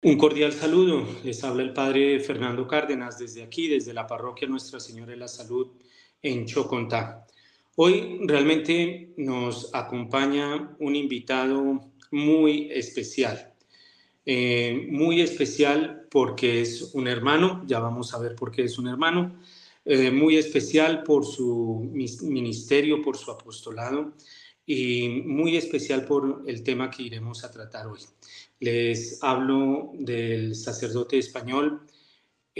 Un cordial saludo. Les habla el padre Fernando Cárdenas desde aquí, desde la parroquia Nuestra Señora de la Salud en Chocontá. Hoy realmente nos acompaña un invitado muy especial. Eh, muy especial porque es un hermano, ya vamos a ver por qué es un hermano. Eh, muy especial por su ministerio, por su apostolado y muy especial por el tema que iremos a tratar hoy. Les hablo del sacerdote español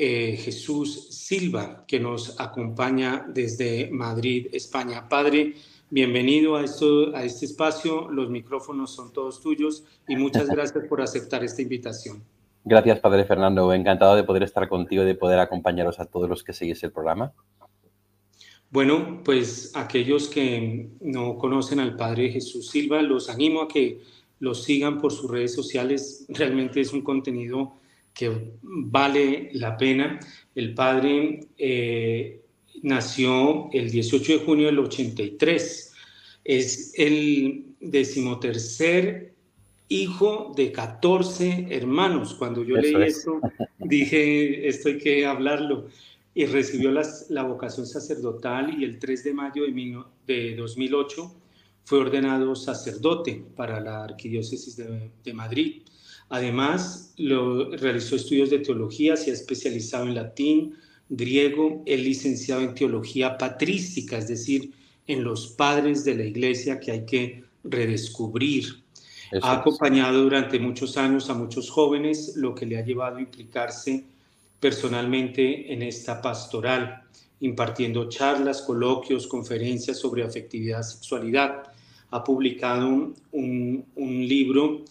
eh, Jesús Silva, que nos acompaña desde Madrid, España. Padre, bienvenido a, esto, a este espacio. Los micrófonos son todos tuyos y muchas gracias por aceptar esta invitación. Gracias, Padre Fernando. Encantado de poder estar contigo y de poder acompañaros a todos los que seguís el programa. Bueno, pues aquellos que no conocen al Padre Jesús Silva, los animo a que los sigan por sus redes sociales. Realmente es un contenido que vale la pena. El Padre eh, nació el 18 de junio del 83. Es el decimotercer hijo de 14 hermanos. Cuando yo leí esto, dije, esto hay que hablarlo y recibió la vocación sacerdotal y el 3 de mayo de, de 2008 fue ordenado sacerdote para la Arquidiócesis de, Madrid. Además, lo, realizó estudios de teología, se ha especializado en latín, griego, es licenciado en teología patrística, es decir, en los padres de la iglesia que hay que redescubrir. ha acompañado durante muchos años a muchos jóvenes, lo que le ha llevado a implicarse personalmente en esta pastoral, impartiendo charlas, coloquios, conferencias sobre afectividad, sexualidad. Ha publicado un, libro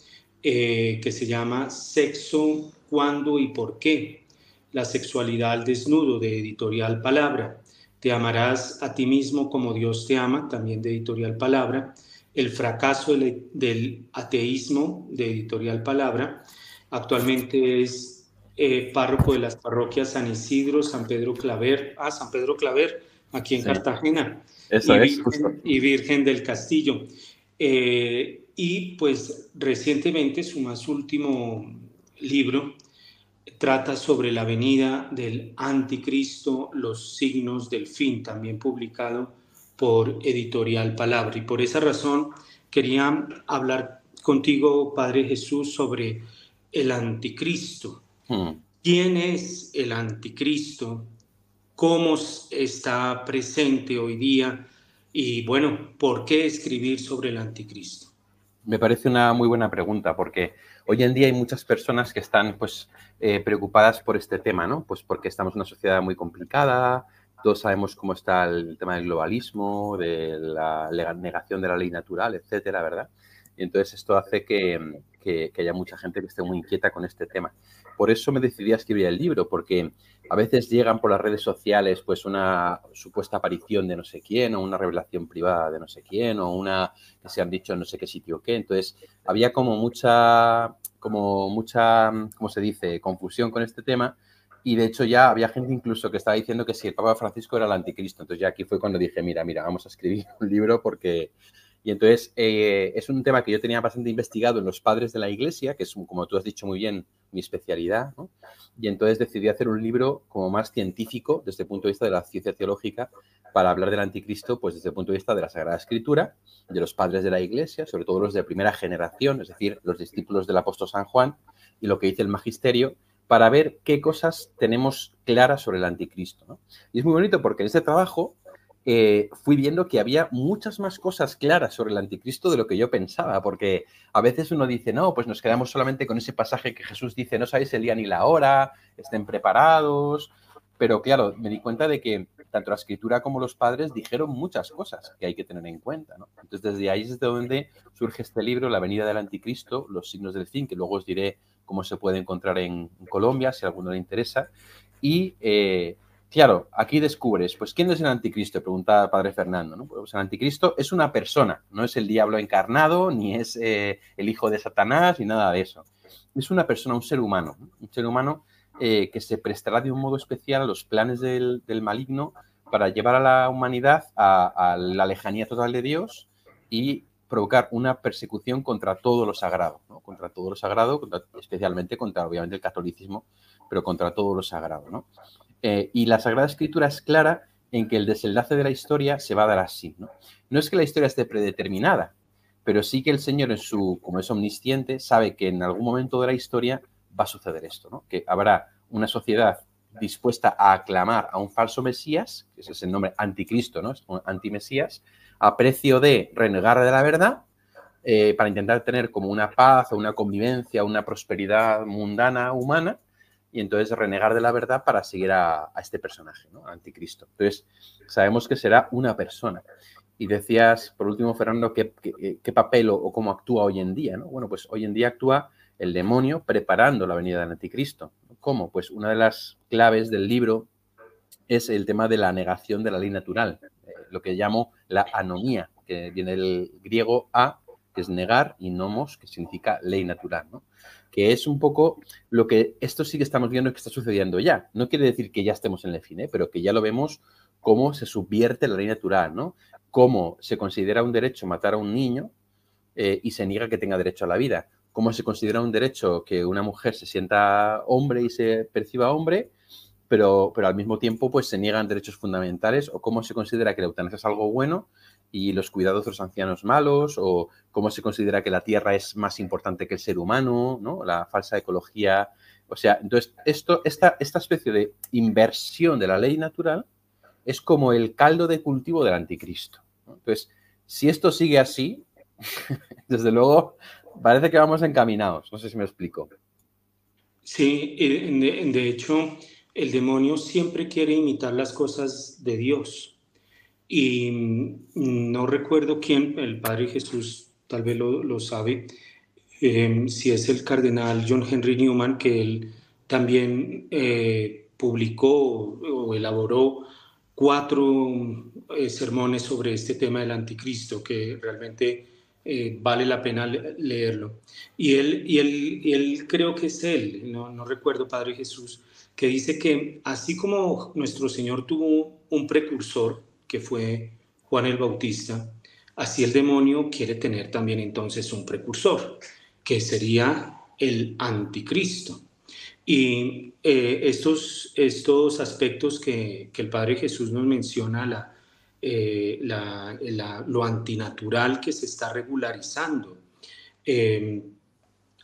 eh, que se llama Sexo, cuándo y por qué. La sexualidad al desnudo de editorial Palabra. Te amarás a ti mismo como Dios te ama, también de editorial Palabra. El fracaso del, del ateísmo de editorial Palabra. Actualmente es eh, párroco de las parroquias San Isidro, San Pedro Claver, ah, San Pedro Claver, aquí en Cartagena, Y, es, Virgen, y Virgen del Castillo. Eh, y pues recientemente su más último libro trata sobre la venida del anticristo, los signos del fin, también publicado por Editorial Palabra. Y por esa razón quería hablar contigo, Padre Jesús, sobre el anticristo. Hmm. ¿Quién es el anticristo? ¿Cómo está presente hoy día? Y bueno, ¿por qué escribir sobre el anticristo? Me parece una muy buena pregunta porque hoy en día hay muchas personas que están pues eh, preocupadas por este tema, ¿no? Pues porque estamos en una sociedad muy complicada, todos sabemos cómo está el tema del globalismo, de la negación de la ley natural, etcétera, ¿verdad? Y entonces esto hace que, que, haya mucha gente que esté muy inquieta con este tema. Por eso me decidí a escribir el libro, porque a veces llegan por las redes sociales pues una supuesta aparición de no sé quién, o una revelación privada de no sé quién, o una que se han dicho en no sé qué sitio qué. Entonces había como mucha, como mucha, ¿cómo se dice?, confusión con este tema. Y de hecho ya había gente incluso que estaba diciendo que si el Papa Francisco era el anticristo. Entonces ya aquí fue cuando dije, mira, mira, vamos a escribir un libro porque y entonces eh, es un tema que yo tenía bastante investigado en los padres de la iglesia, que es, como tú has dicho muy bien, mi especialidad. Y entonces decidí hacer un libro como más científico desde el punto de vista de la ciencia teológica para hablar del anticristo, pues desde el punto de vista de la Sagrada Escritura, de los padres de la iglesia, sobre todo los de primera generación, es decir, los discípulos del apóstol San Juan y lo que dice el magisterio, para ver qué cosas tenemos claras sobre el anticristo. Y es muy bonito porque en este trabajo eh, fui viendo que había muchas más cosas claras sobre el anticristo de lo que yo pensaba, porque a veces uno dice, no, pues nos quedamos solamente con ese pasaje que Jesús dice, no sabéis el día ni la hora, estén preparados, pero claro, me di cuenta de que tanto la escritura como los padres dijeron muchas cosas que hay que tener en cuenta. Entonces, desde ahí es desde donde surge este libro, La venida del anticristo, los signos del fin, que luego os diré cómo se puede encontrar en, Colombia, si a alguno le interesa. Y eh, Claro, aquí descubres, pues, ¿quién es el anticristo? Pregunta padre Fernando, ¿no? Pues el anticristo es una persona, no es el diablo encarnado, ni es eh, el hijo de Satanás, ni nada de eso. Es una persona, un ser humano, un ser humano eh, que se prestará de un modo especial a los planes del, maligno para llevar a la humanidad a, la lejanía total de Dios y provocar una persecución contra todo lo sagrado, contra todo lo sagrado, especialmente contra, obviamente, el catolicismo, pero contra todo lo sagrado. Eh, y la Sagrada Escritura es clara en que el desenlace de la historia se va a dar así. ¿no? no es que la historia esté predeterminada, pero sí que el Señor, en su, como es omnisciente, sabe que en algún momento de la historia va a suceder esto, ¿no? que habrá una sociedad dispuesta a aclamar a un falso Mesías, que ese es el nombre anticristo, ¿no? antimesías, a precio de renegar de la verdad eh, para intentar tener como una paz o una convivencia, una prosperidad mundana, humana, y entonces renegar de la verdad para seguir a, este personaje, ¿no? Anticristo. Entonces, sabemos que será una persona. Y decías, por último, Fernando, qué, qué, papel o, cómo actúa hoy en día, ¿no? Bueno, pues hoy en día actúa el demonio preparando la venida del anticristo. ¿Cómo? Pues una de las claves del libro es el tema de la negación de la ley natural, eh, lo que llamo la anomía, que viene del griego a, que es negar, y nomos, que significa ley natural, ¿no? que es un poco lo que esto sí que estamos viendo que está sucediendo ya. No quiere decir que ya estemos en el fin, ¿eh? pero que ya lo vemos cómo se subvierte la ley natural, ¿no? Cómo se considera un derecho matar a un niño eh, y se niega que tenga derecho a la vida cómo se considera un derecho que una mujer se sienta hombre y se perciba hombre, pero, pero al mismo tiempo pues se niegan derechos fundamentales, o cómo se considera que la eutanasia es algo bueno y los cuidados de los ancianos malos, o cómo se considera que la tierra es más importante que el ser humano, ¿no? La falsa ecología. O sea, entonces, esto, esta, esta especie de inversión de la ley natural es como el caldo de cultivo del anticristo. Entonces, si esto sigue así, desde luego parece que vamos encaminados, no sé si me explico. Sí, de, hecho, el demonio siempre quiere imitar las cosas de Dios. Y mm, no recuerdo quién, el Padre Jesús tal vez lo, sabe, em, si es el cardenal John Henry Newman, que él también eh, publicó o elaboró cuatro eh, sermones sobre este tema del anticristo, que realmente eh, vale la pena leerlo. Y él, y él, él creo que es él, no, no recuerdo, Padre Jesús, que dice que así como nuestro Señor tuvo un precursor, que fue Juan el Bautista, así el demonio quiere tener también entonces un precursor, que sería el anticristo. Y eh, estos, estos aspectos que, que, el Padre Jesús nos menciona, la, eh, lo antinatural que se está regularizando. Eh,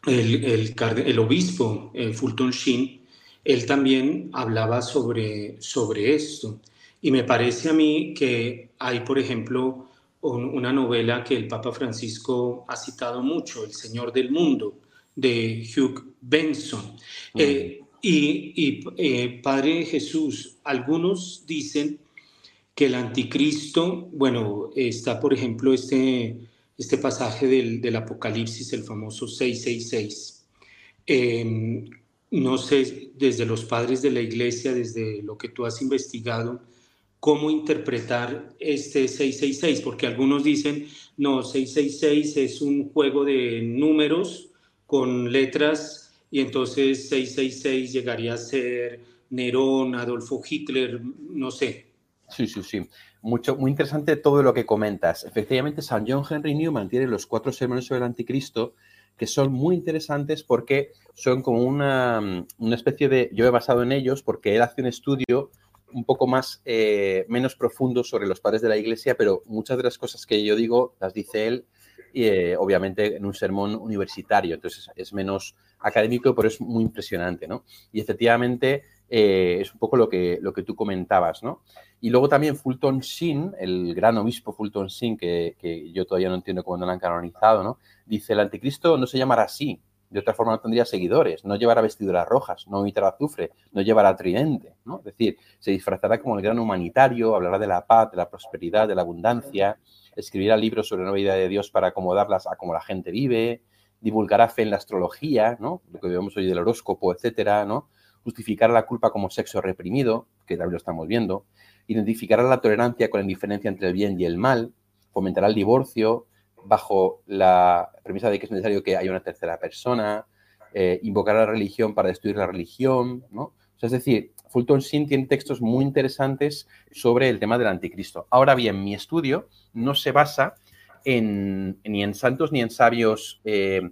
el, obispo eh, Fulton Sheen, él también hablaba sobre, sobre esto. Y me parece a mí que hay, por ejemplo, una novela que el Papa Francisco ha citado mucho, El Señor del Mundo, de Hugh Benson. y, y Padre Jesús, algunos dicen que el anticristo, bueno, está por ejemplo este, este pasaje del, del Apocalipsis, el famoso 666. Em, no sé, desde los padres de la iglesia, desde lo que tú has investigado, cómo interpretar este 666, porque algunos dicen, no, 666 es un juego de números con letras y entonces 666 llegaría a ser Nerón, Adolfo Hitler, no sé, Sí, sí, sí. Mucho, muy interesante todo lo que comentas. Efectivamente, San John Henry Newman tiene los cuatro sermones sobre el anticristo que son muy interesantes porque son como una, especie de... Yo he basado en ellos porque él hace un estudio un poco más, eh, menos profundo sobre los padres de la iglesia, pero muchas de las cosas que yo digo las dice él, eh, obviamente en un sermón universitario, entonces es menos académico, pero es muy impresionante, ¿no? Y efectivamente eh, es un poco lo que, lo que tú comentabas, ¿no? Y luego también Fulton Sheen, el gran obispo Fulton Sheen, que, yo todavía no entiendo cómo no lo han canonizado, ¿no? Dice, el anticristo no se llamará así, de otra forma no tendría seguidores, no llevará vestiduras rojas, no emitirá azufre, no llevará tridente, ¿no? Es decir, se disfrazará como el gran humanitario, hablará de la paz, de la prosperidad, de la abundancia, escribirá libros sobre la idea de Dios para acomodarlas a cómo la gente vive, divulgará fe en la astrología, ¿no? Lo que vemos hoy del horóscopo, etcétera, ¿no? Justificará la culpa como sexo reprimido, que también lo estamos viendo, identificará la tolerancia con la indiferencia entre el bien y el mal, fomentará el divorcio bajo la premisa de que es necesario que haya una tercera persona, eh, invocará la religión para destruir la religión, ¿no? es decir, Fulton Sheen tiene textos muy interesantes sobre el tema del anticristo. Ahora bien, mi estudio no se basa en, ni en santos ni en sabios, eh,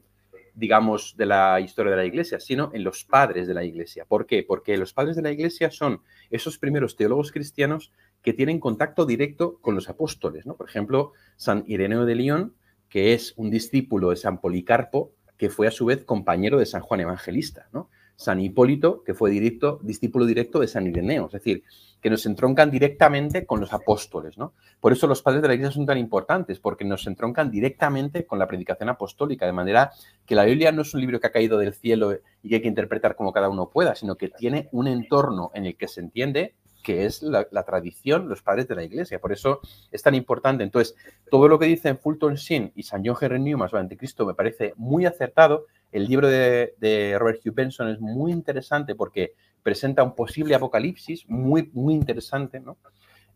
digamos, de la historia de la Iglesia, sino en los padres de la Iglesia. ¿Por qué? Porque los padres de la Iglesia son esos primeros teólogos cristianos que tienen contacto directo con los apóstoles. ¿no? Por ejemplo, San Ireneo de León, que es un discípulo de San Policarpo, que fue a su vez compañero de San Juan Evangelista. San Hipólito, que fue discípulo directo de San Ireneo, es decir, que nos entroncan directamente con los apóstoles. Por eso los padres de la Iglesia son tan importantes, porque nos entroncan directamente con la predicación apostólica, de manera que la Biblia no es un libro que ha caído del cielo y que hay que interpretar como cada uno pueda, sino que tiene un entorno en el que se entiende que es la, tradición, los padres de la iglesia. Por eso es tan importante. Entonces, todo lo que dicen Fulton Sheen y San John Henry Newman sobre Anticristo me parece muy acertado. El libro de, Robert Hugh Benson es muy interesante porque presenta un posible apocalipsis muy, muy interesante. ¿no?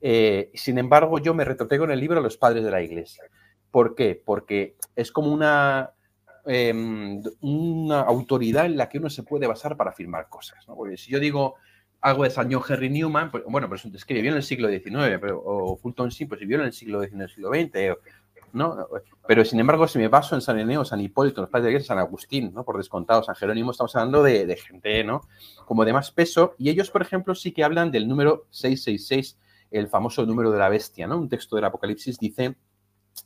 Eh, sin embargo, yo me retrotego en el libro Los padres de la iglesia. ¿Por qué? Porque es como una, em, una autoridad en la que uno se puede basar para afirmar cosas. ¿no? Porque si yo digo algo de San John Henry Newman, pues, bueno, pues es que vivió en el siglo XIX, pero, o Fulton Sheen, pues vivió en el siglo XIX, siglo XX, ¿no? Pero sin embargo, si me baso en San Eneo, San Hipólito, los padres de San Agustín, ¿no? Por descontado, San Jerónimo, estamos hablando de, gente, ¿no? Como de más peso, y ellos, por ejemplo, sí que hablan del número 666, el famoso número de la bestia, ¿no? Un texto del Apocalipsis dice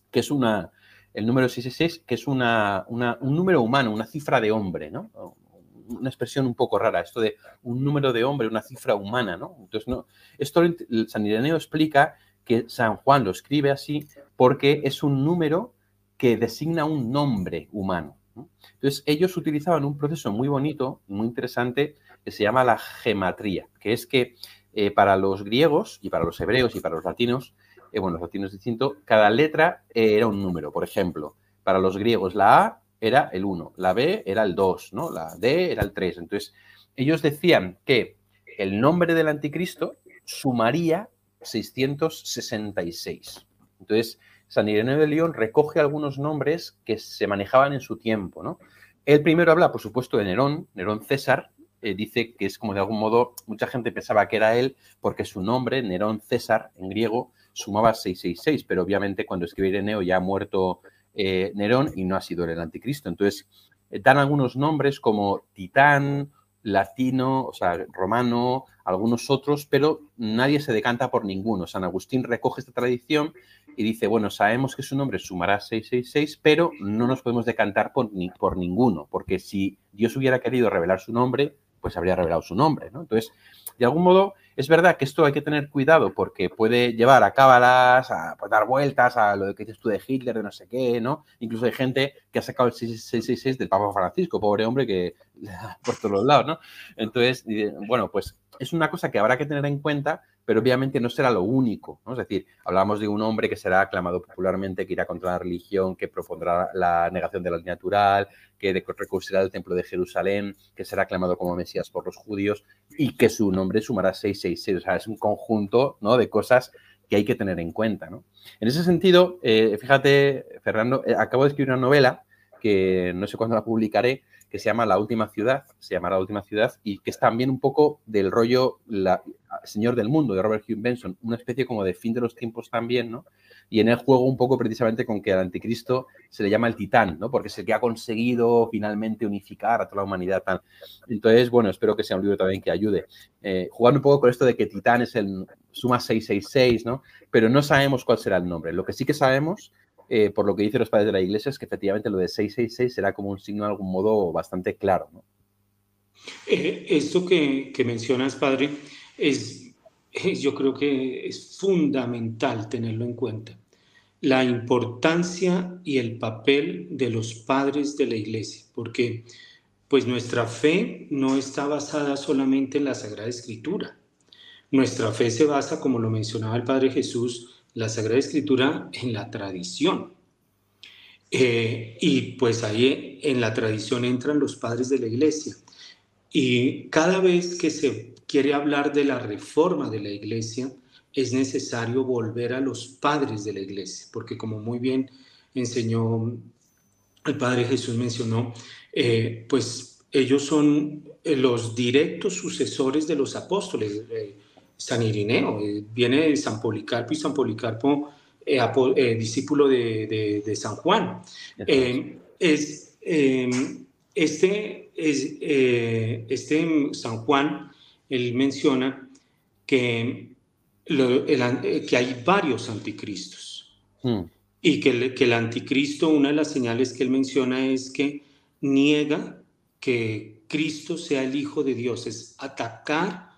que es una, el número 666, que es una, un número humano, una cifra de hombre, ¿no? Una expresión un poco rara, esto de un número de hombre, una cifra humana, ¿no? Entonces, no, esto San Ireneo explica que San Juan lo escribe así porque es un número que designa un nombre humano. Entonces, ellos utilizaban un proceso muy bonito, muy interesante, que se llama la gematría, que es que eh, para los griegos y para los hebreos y para los latinos, eh, bueno, los latinos distinto, cada letra eh, era un número. Por ejemplo, para los griegos la A era el 1, la B era el 2, ¿no? la D era el 3. Entonces, ellos decían que el nombre del anticristo sumaría 666. Entonces, San Ireneo de León recoge algunos nombres que se manejaban en su tiempo. ¿no? El primero habla, por supuesto, de Nerón, Nerón César, eh, dice que es como de algún modo, mucha gente pensaba que era él porque su nombre, Nerón César, en griego, sumaba 666, pero obviamente cuando escribe Ireneo ya ha muerto eh, Nerón y no ha sido el anticristo. Entonces, eh, dan algunos nombres como Titán, latino, o sea, romano, algunos otros, pero nadie se decanta por ninguno. San Agustín recoge esta tradición y dice, bueno, sabemos que su nombre sumará 666, pero no nos podemos decantar por, ni, por ninguno, porque si Dios hubiera querido revelar su nombre, pues habría revelado su nombre, ¿no? Entonces, de algún modo, es verdad que esto hay que tener cuidado porque puede llevar a cábalas, a pues, dar vueltas a lo que dices tú de Hitler, de no sé qué, ¿no? Incluso hay gente que ha sacado el 666 del Papa Francisco, pobre hombre que por todos los lados, ¿no? Entonces, bueno, pues es una cosa que habrá que tener en cuenta, pero obviamente no será lo único, ¿no? Es decir, hablamos de un hombre que será aclamado popularmente, que irá contra la religión, que propondrá la negación de la ley natural, que reconstruirá el templo de Jerusalén, que será aclamado como Mesías por los judíos y que su nombre sumará 666. O sea, es un conjunto de cosas que hay que tener en cuenta. ¿no? En ese sentido, eh, fíjate, Fernando, eh, acabo de escribir una novela que no sé cuándo la publicaré, que se llama La Última Ciudad, se llama La Última Ciudad, y que es también un poco del rollo la, Señor del Mundo de Robert Hugh Benson, una especie como de fin de los tiempos también, ¿no? Y en el juego un poco precisamente con que al anticristo se le llama el titán, ¿no? Porque es el que ha conseguido finalmente unificar a toda la humanidad. Entonces, bueno, espero que sea un libro también que ayude. Eh, jugando un poco con esto de que titán es el suma 666, ¿no? Pero no sabemos cuál será el nombre. Lo que sí que sabemos eh, por lo que dicen los padres de la iglesia, es que efectivamente lo de 666 será como un signo de algún modo bastante claro. ¿no? Eh, esto que, mencionas, padre, es, yo creo que es fundamental tenerlo en cuenta. La importancia y el papel de los padres de la iglesia, porque pues nuestra fe no está basada solamente en la Sagrada Escritura. Nuestra fe se basa, como lo mencionaba el Padre Jesús, la Sagrada Escritura en la tradición. Eh, y pues ahí en la tradición entran los padres de la iglesia. Y cada vez que se quiere hablar de la reforma de la iglesia, es necesario volver a los padres de la iglesia, porque como muy bien enseñó el Padre Jesús mencionó, eh, pues ellos son eh, los directos sucesores de los apóstoles. San Irineo, eh, viene de San Policarpo y San Policarpo discípulo de, San Juan. es, este, es, este San Juan, él menciona que, que hay varios anticristos. Hmm. Y que el, que el anticristo, una de las señales que él menciona es que niega que Cristo sea el Hijo de Dios, es atacar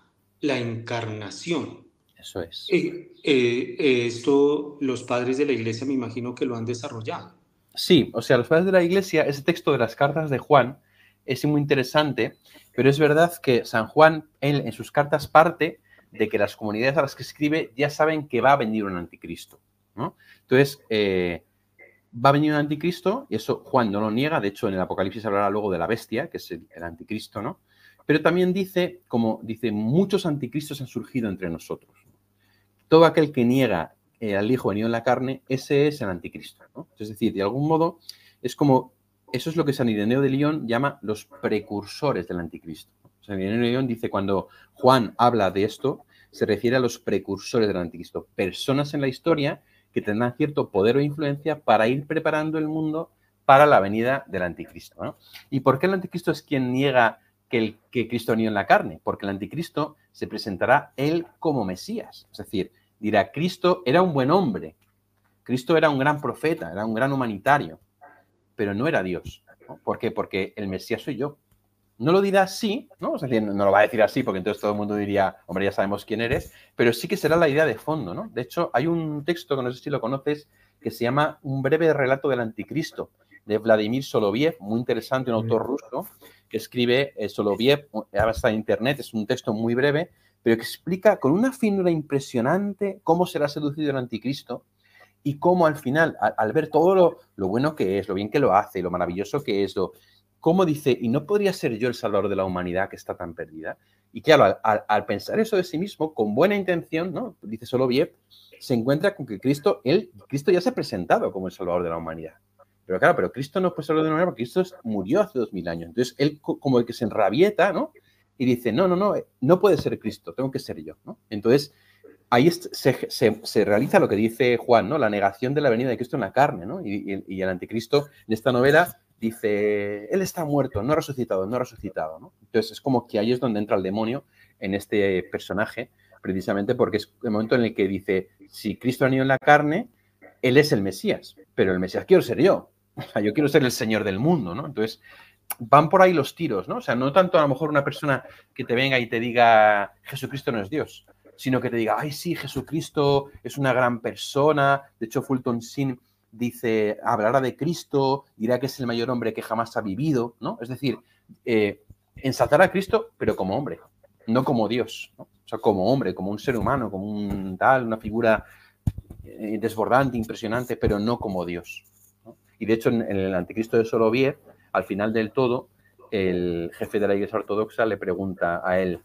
la encarnación. Eso es. Eh, eh, esto los padres de la iglesia me imagino que lo han desarrollado. Sí, o sea, los padres de la iglesia, ese texto de las cartas de Juan es muy interesante, pero es verdad que San Juan él, en sus cartas parte de que las comunidades a las que escribe ya saben que va a venir un anticristo. ¿no? Entonces, eh, va a venir un anticristo, y eso Juan no lo niega, de hecho en el Apocalipsis hablará luego de la bestia, que es el, anticristo, ¿no? Pero también dice, como dice, muchos anticristos han surgido entre nosotros. Todo aquel que niega al Hijo venido en la carne, ese es el anticristo. Es decir, de algún modo, es como, eso es lo que San Ireneo de León llama los precursores del anticristo. San Ireneo de León dice, cuando Juan habla de esto, se refiere a los precursores del anticristo, personas en la historia que tendrán cierto poder o influencia para ir preparando el mundo para la venida del anticristo. ¿Y por qué el anticristo es quien niega que, Cristo venido en la carne? Porque el anticristo se presentará él como Mesías. Es decir, dirá, Cristo era un buen hombre, Cristo era un gran profeta, era un gran humanitario, pero no era Dios. ¿Por qué? Porque el Mesías soy yo. No lo dirá así, ¿no? no lo va a decir así porque entonces todo el mundo diría, hombre, ya sabemos quién eres, pero sí que será la idea de fondo, ¿no? De hecho, hay un texto que no sé si lo conoces que se llama Un breve relato del anticristo de Vladimir Soloviev, muy interesante, un autor ruso que escribe eh, Soloviev, ahora está en internet, es un texto muy breve, pero que explica con una finura impresionante cómo será seducido el anticristo y cómo al final, al, ver todo lo, lo, bueno que es, lo bien que lo hace, lo maravilloso que es, lo, cómo dice, y no podría ser yo el salvador de la humanidad que está tan perdida. Y claro, al, pensar eso de sí mismo, con buena intención, ¿no? Dice solo Viev, se encuentra con que Cristo, él, Cristo ya se ha presentado como el salvador de la humanidad. Pero claro, pero Cristo no fue salvador de la humanidad porque Cristo murió hace dos mil años. Entonces él como que se enrabieta, ¿no? Y dice, no, no, no, no puede ser Cristo, tengo que ser yo. Entonces ahí se, se, realiza lo que dice Juan, ¿no? La negación de la venida de Cristo en la carne, ¿no? Y, y, el anticristo en esta novela dice, él está muerto, no ha resucitado, no ha resucitado. ¿no? Entonces es como que ahí es donde entra el demonio en este personaje, precisamente porque es el momento en el que dice, si Cristo ha venido en la carne, él es el Mesías, pero el Mesías quiero ser yo. Yo quiero ser el Señor del mundo, ¿no? Entonces, van por ahí los tiros, ¿no? O sea, no tanto a lo mejor una persona que te venga y te diga, Jesucristo no es Dios, sino que te diga, ay, sí, Jesucristo es una gran persona. De hecho, Fulton Sin dice, hablará de Cristo, dirá que es el mayor hombre que jamás ha vivido, ¿no? Es decir, eh, ensalzar a Cristo, pero como hombre, no como Dios. O sea, como hombre, como un ser humano, como un tal, una figura desbordante, impresionante, pero no como Dios. Y de hecho, en, el Anticristo de Soloviev, al final del todo, el jefe de la Iglesia Ortodoxa le pregunta a él,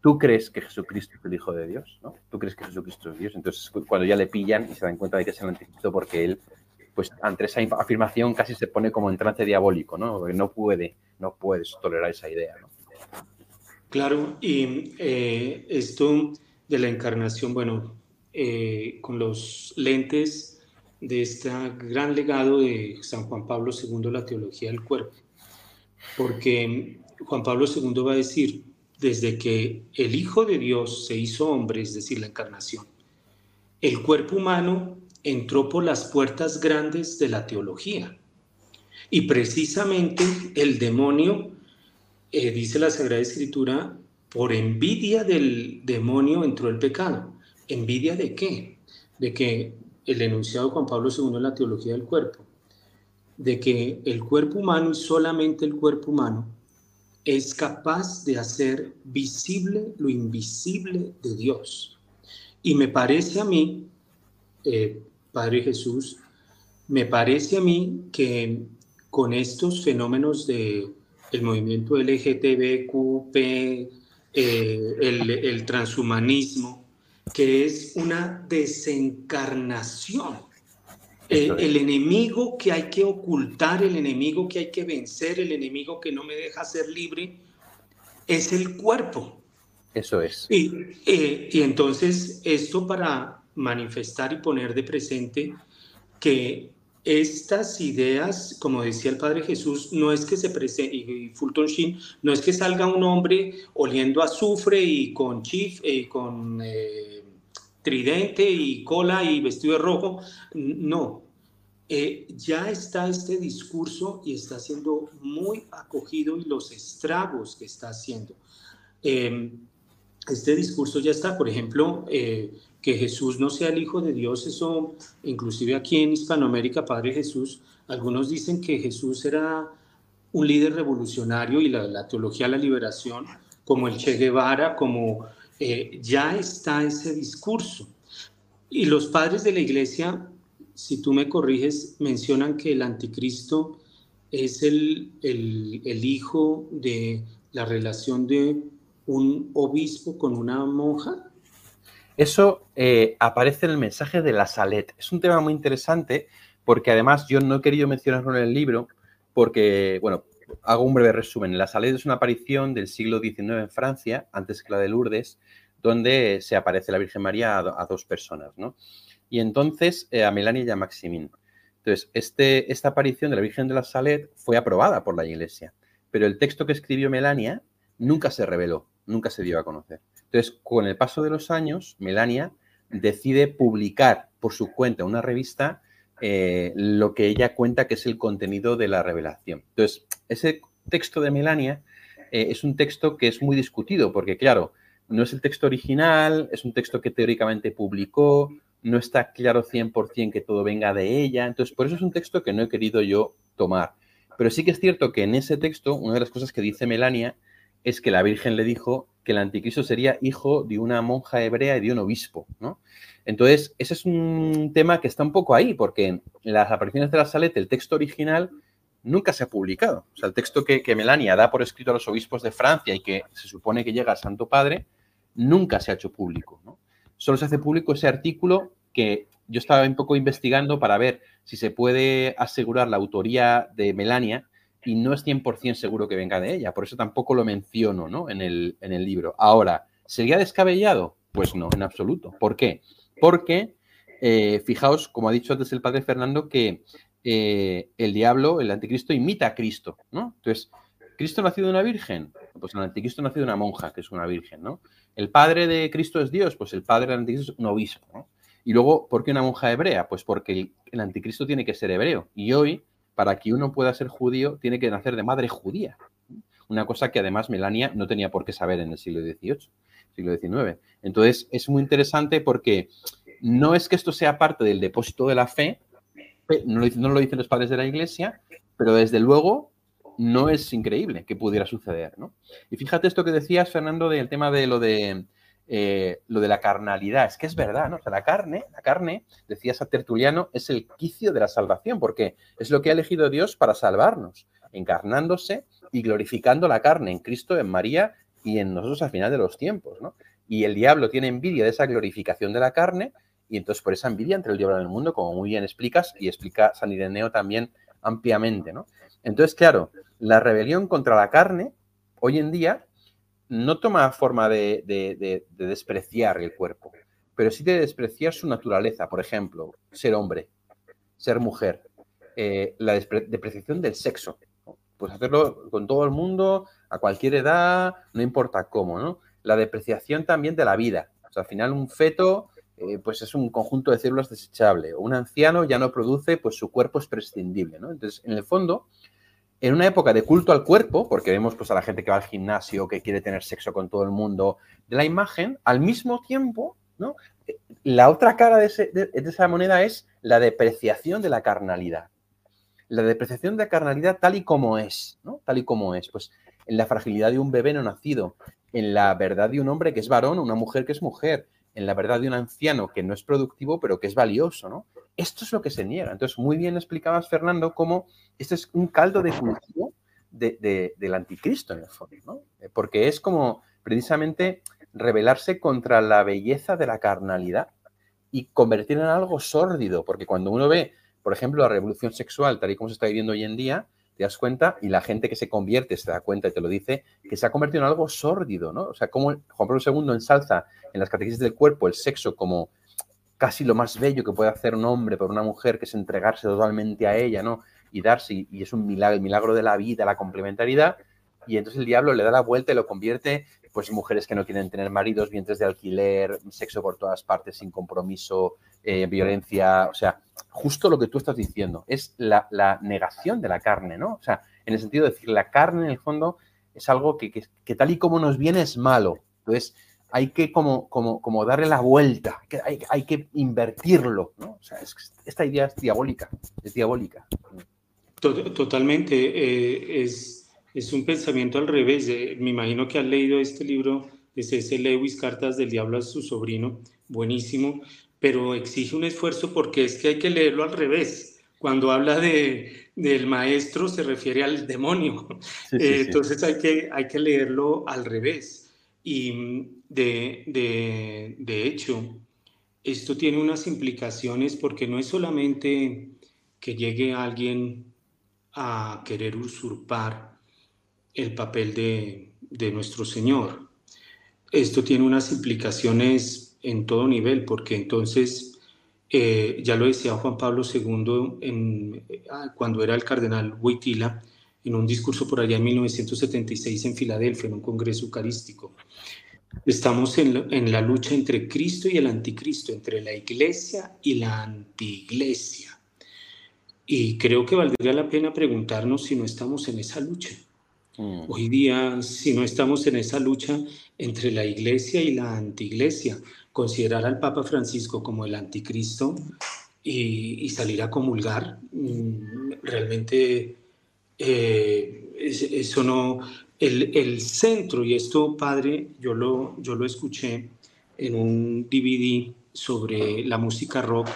¿tú crees que Jesucristo es el Hijo de Dios? ¿no? ¿Tú crees que Jesucristo es Dios? Entonces, cuando ya le pillan y se dan cuenta de que es el anticristo porque él pues ante esa afirmación casi se pone como en trance diabólico, ¿no? Porque no puede, no puedes tolerar esa idea, ¿no? Claro, y eh, esto de la encarnación, bueno, eh, con los lentes de este gran legado de San Juan Pablo II, la teología del cuerpo, porque Juan Pablo II va a decir, desde que el Hijo de Dios se hizo hombre, es decir, la encarnación, el cuerpo humano entró por las puertas grandes de la teología. Y precisamente el demonio, eh, dice la Sagrada Escritura, por envidia del demonio entró el pecado. ¿Envidia de qué? De que el enunciado Juan Pablo II en la teología del cuerpo, de que el cuerpo humano y solamente el cuerpo humano es capaz de hacer visible lo invisible de Dios. Y me parece a mí, eh, Padre Jesús, me parece a mí que con estos fenómenos de el movimiento LGTBQP, eh, el, el transhumanismo, que es una desencarnación. Eh, el enemigo que hay que ocultar, el enemigo que hay que vencer, el enemigo que no me deja ser libre, es el cuerpo. Eso es. Y, eh, y entonces esto para manifestar y poner de presente que estas ideas, como decía el Padre Jesús, no es que se presente, y Fulton Sheen, no es que salga un hombre oliendo azufre y con chif, eh, con eh, tridente y cola y vestido de rojo, no. Eh, ya está este discurso y está siendo muy acogido y los estragos que está haciendo. este discurso ya está, por ejemplo, que Jesús no sea el Hijo de Dios, eso inclusive aquí en Hispanoamérica, Padre Jesús, algunos dicen que Jesús era un líder revolucionario y la, teología de la liberación, como el Che Guevara, como eh, ya está ese discurso. Y los padres de la iglesia, si tú me corriges, mencionan que el anticristo es el, el, el hijo de la relación de un obispo con una monja. Eso eh, aparece en el mensaje de la Salet. Es un tema muy interesante porque además yo no he querido mencionarlo en el libro porque, bueno, hago un breve resumen. La Salet es una aparición del siglo XIX en Francia, antes que la de Lourdes, donde se aparece la Virgen María a, dos personas, ¿no? Y entonces eh, a Melania y a Maximín. Entonces, este, esta aparición de la Virgen de la Salet fue aprobada por la Iglesia, pero el texto que escribió Melania nunca se reveló, nunca se dio a conocer. Entonces, con el paso de los años, Melania decide publicar por su cuenta una revista eh, lo que ella cuenta que es el contenido de la revelación. Entonces, ese texto de Melania eh, es un texto que es muy discutido porque, claro, no es el texto original, es un texto que teóricamente publicó, no está claro 100% que todo venga de ella, entonces por eso es un texto que no he querido yo tomar. Pero sí que es cierto que en ese texto, una de las cosas que dice Melania es que la Virgen le dijo que el anticristo sería hijo de una monja hebrea y de un obispo, ¿no? Entonces, ese es un tema que está un poco ahí, porque en las apariciones de la Salete, el texto original nunca se ha publicado. O sea, el texto que, Melania da por escrito a los obispos de Francia y que se supone que llega al Santo Padre, nunca se ha hecho público. Solo se hace público ese artículo que yo estaba un poco investigando para ver si se puede asegurar la autoría de Melania, y no es 100% seguro que venga de ella. Por eso tampoco lo menciono ¿no? en, el, en el libro. Ahora, ¿sería descabellado? Pues no, en absoluto. ¿Por qué? Porque, eh, fijaos, como ha dicho antes el padre Fernando, que eh, el diablo, el anticristo, imita a Cristo. ¿no? Entonces, ¿Cristo nacido de una virgen? Pues el anticristo nacido de una monja, que es una virgen. ¿no? ¿El padre de Cristo es Dios? Pues el padre del anticristo es un obispo. ¿no? Y luego, ¿por qué una monja hebrea? Pues porque el anticristo tiene que ser hebreo. Y hoy para que uno pueda ser judío, tiene que nacer de madre judía. Una cosa que además Melania no tenía por qué saber en el siglo XVIII, siglo XIX. Entonces, es muy interesante porque no es que esto sea parte del depósito de la fe, no lo, dicen los padres de la iglesia, pero desde luego no es increíble que pudiera suceder. Y fíjate esto que decías, Fernando, del tema de lo de eh, lo de la carnalidad. Es que es verdad, ¿no? O sea, la carne, la carne, decía San Tertuliano, es el quicio de la salvación, porque es lo que ha elegido Dios para salvarnos, encarnándose y glorificando la carne en Cristo, en María y en nosotros al final de los tiempos, ¿no? Y el diablo tiene envidia de esa glorificación de la carne, y entonces por esa envidia entre el diablo y el mundo, como muy bien explicas, y explica San Ireneo también ampliamente, ¿no? Entonces, claro, la rebelión contra la carne hoy en día no toma forma de, despreciar el cuerpo, pero sí de despreciar su naturaleza. Por ejemplo, ser hombre, ser mujer, eh, la depreciación del sexo. Pues hacerlo con todo el mundo, a cualquier edad, no importa cómo, ¿no? La depreciación también de la vida. al final un feto eh, pues es un conjunto de células desechable. O un anciano ya no produce, pues su cuerpo es prescindible, ¿no? Entonces, en el fondo, en una época de culto al cuerpo, porque vemos pues, a la gente que va al gimnasio, que quiere tener sexo con todo el mundo, de la imagen, al mismo tiempo, ¿no? la otra cara de, esa moneda es la depreciación de la carnalidad. La depreciación de la carnalidad tal y como es, ¿no? Tal y como es. Pues en la fragilidad de un bebé no nacido, en la verdad de un hombre que es varón, una mujer que es mujer, en la verdad de un anciano que no es productivo, pero que es valioso, ¿no? Esto es lo que se niega. Entonces, muy bien explicabas, Fernando, cómo esto es un caldo de cultivo del anticristo, en el fondo, ¿no? Eh, porque es como precisamente rebelarse contra la belleza de la carnalidad y convertir en algo sórdido, porque cuando uno ve, por ejemplo, la revolución sexual, tal y como se está viviendo hoy en día, te das cuenta, y la gente que se convierte se da cuenta y te lo dice, que se ha convertido en algo sórdido, ¿no? O sea, como Juan Pablo II ensalza en las catequesis del cuerpo el sexo como casi lo más bello que puede hacer un hombre por una mujer, que es entregarse totalmente a ella, ¿no? Y darse, y es un milagro, el milagro de la vida, la complementariedad, y entonces el diablo le da la vuelta y lo convierte, pues, mujeres que no quieren tener maridos, vientres de alquiler, sexo por todas partes, sin compromiso, eh, violencia, o sea, justo lo que tú estás diciendo, es la, negación de la carne, ¿no? O sea, en el sentido de decir, la carne en el fondo es algo que, que tal y como nos viene es malo. Entonces, hay que como, como, como darle la vuelta, hay, hay que invertirlo, ¿no? O sea, esta idea es diabólica, es diabólica. Totalmente, eh, es, es, un pensamiento al revés. me imagino que has leído este libro de C.S. Lewis, Cartas del Diablo a su sobrino, buenísimo, pero exige un esfuerzo porque es que hay que leerlo al revés. Cuando habla de, del maestro se refiere al demonio, eh, entonces hay que, hay que leerlo al revés. Y de, hecho, esto tiene unas implicaciones porque no es solamente que llegue alguien a querer usurpar el papel de, nuestro Señor. Esto tiene unas implicaciones en todo nivel, porque entonces, eh, ya lo decía Juan Pablo II en, ah, cuando era el cardenal Wojtyla, en un discurso por allá en 1976 en Filadelfia, en un congreso eucarístico. Estamos en la, lucha entre Cristo y el anticristo, entre la iglesia y la antiiglesia. Y creo que valdría la pena preguntarnos si no estamos en esa lucha. Mm. Hoy día, si no estamos en esa lucha entre la iglesia y la antiiglesia, considerar al Papa Francisco como el anticristo y, salir a comulgar, mm, realmente eh, eso no, el, centro, y esto, padre, yo lo, yo lo escuché en un DVD sobre la música rock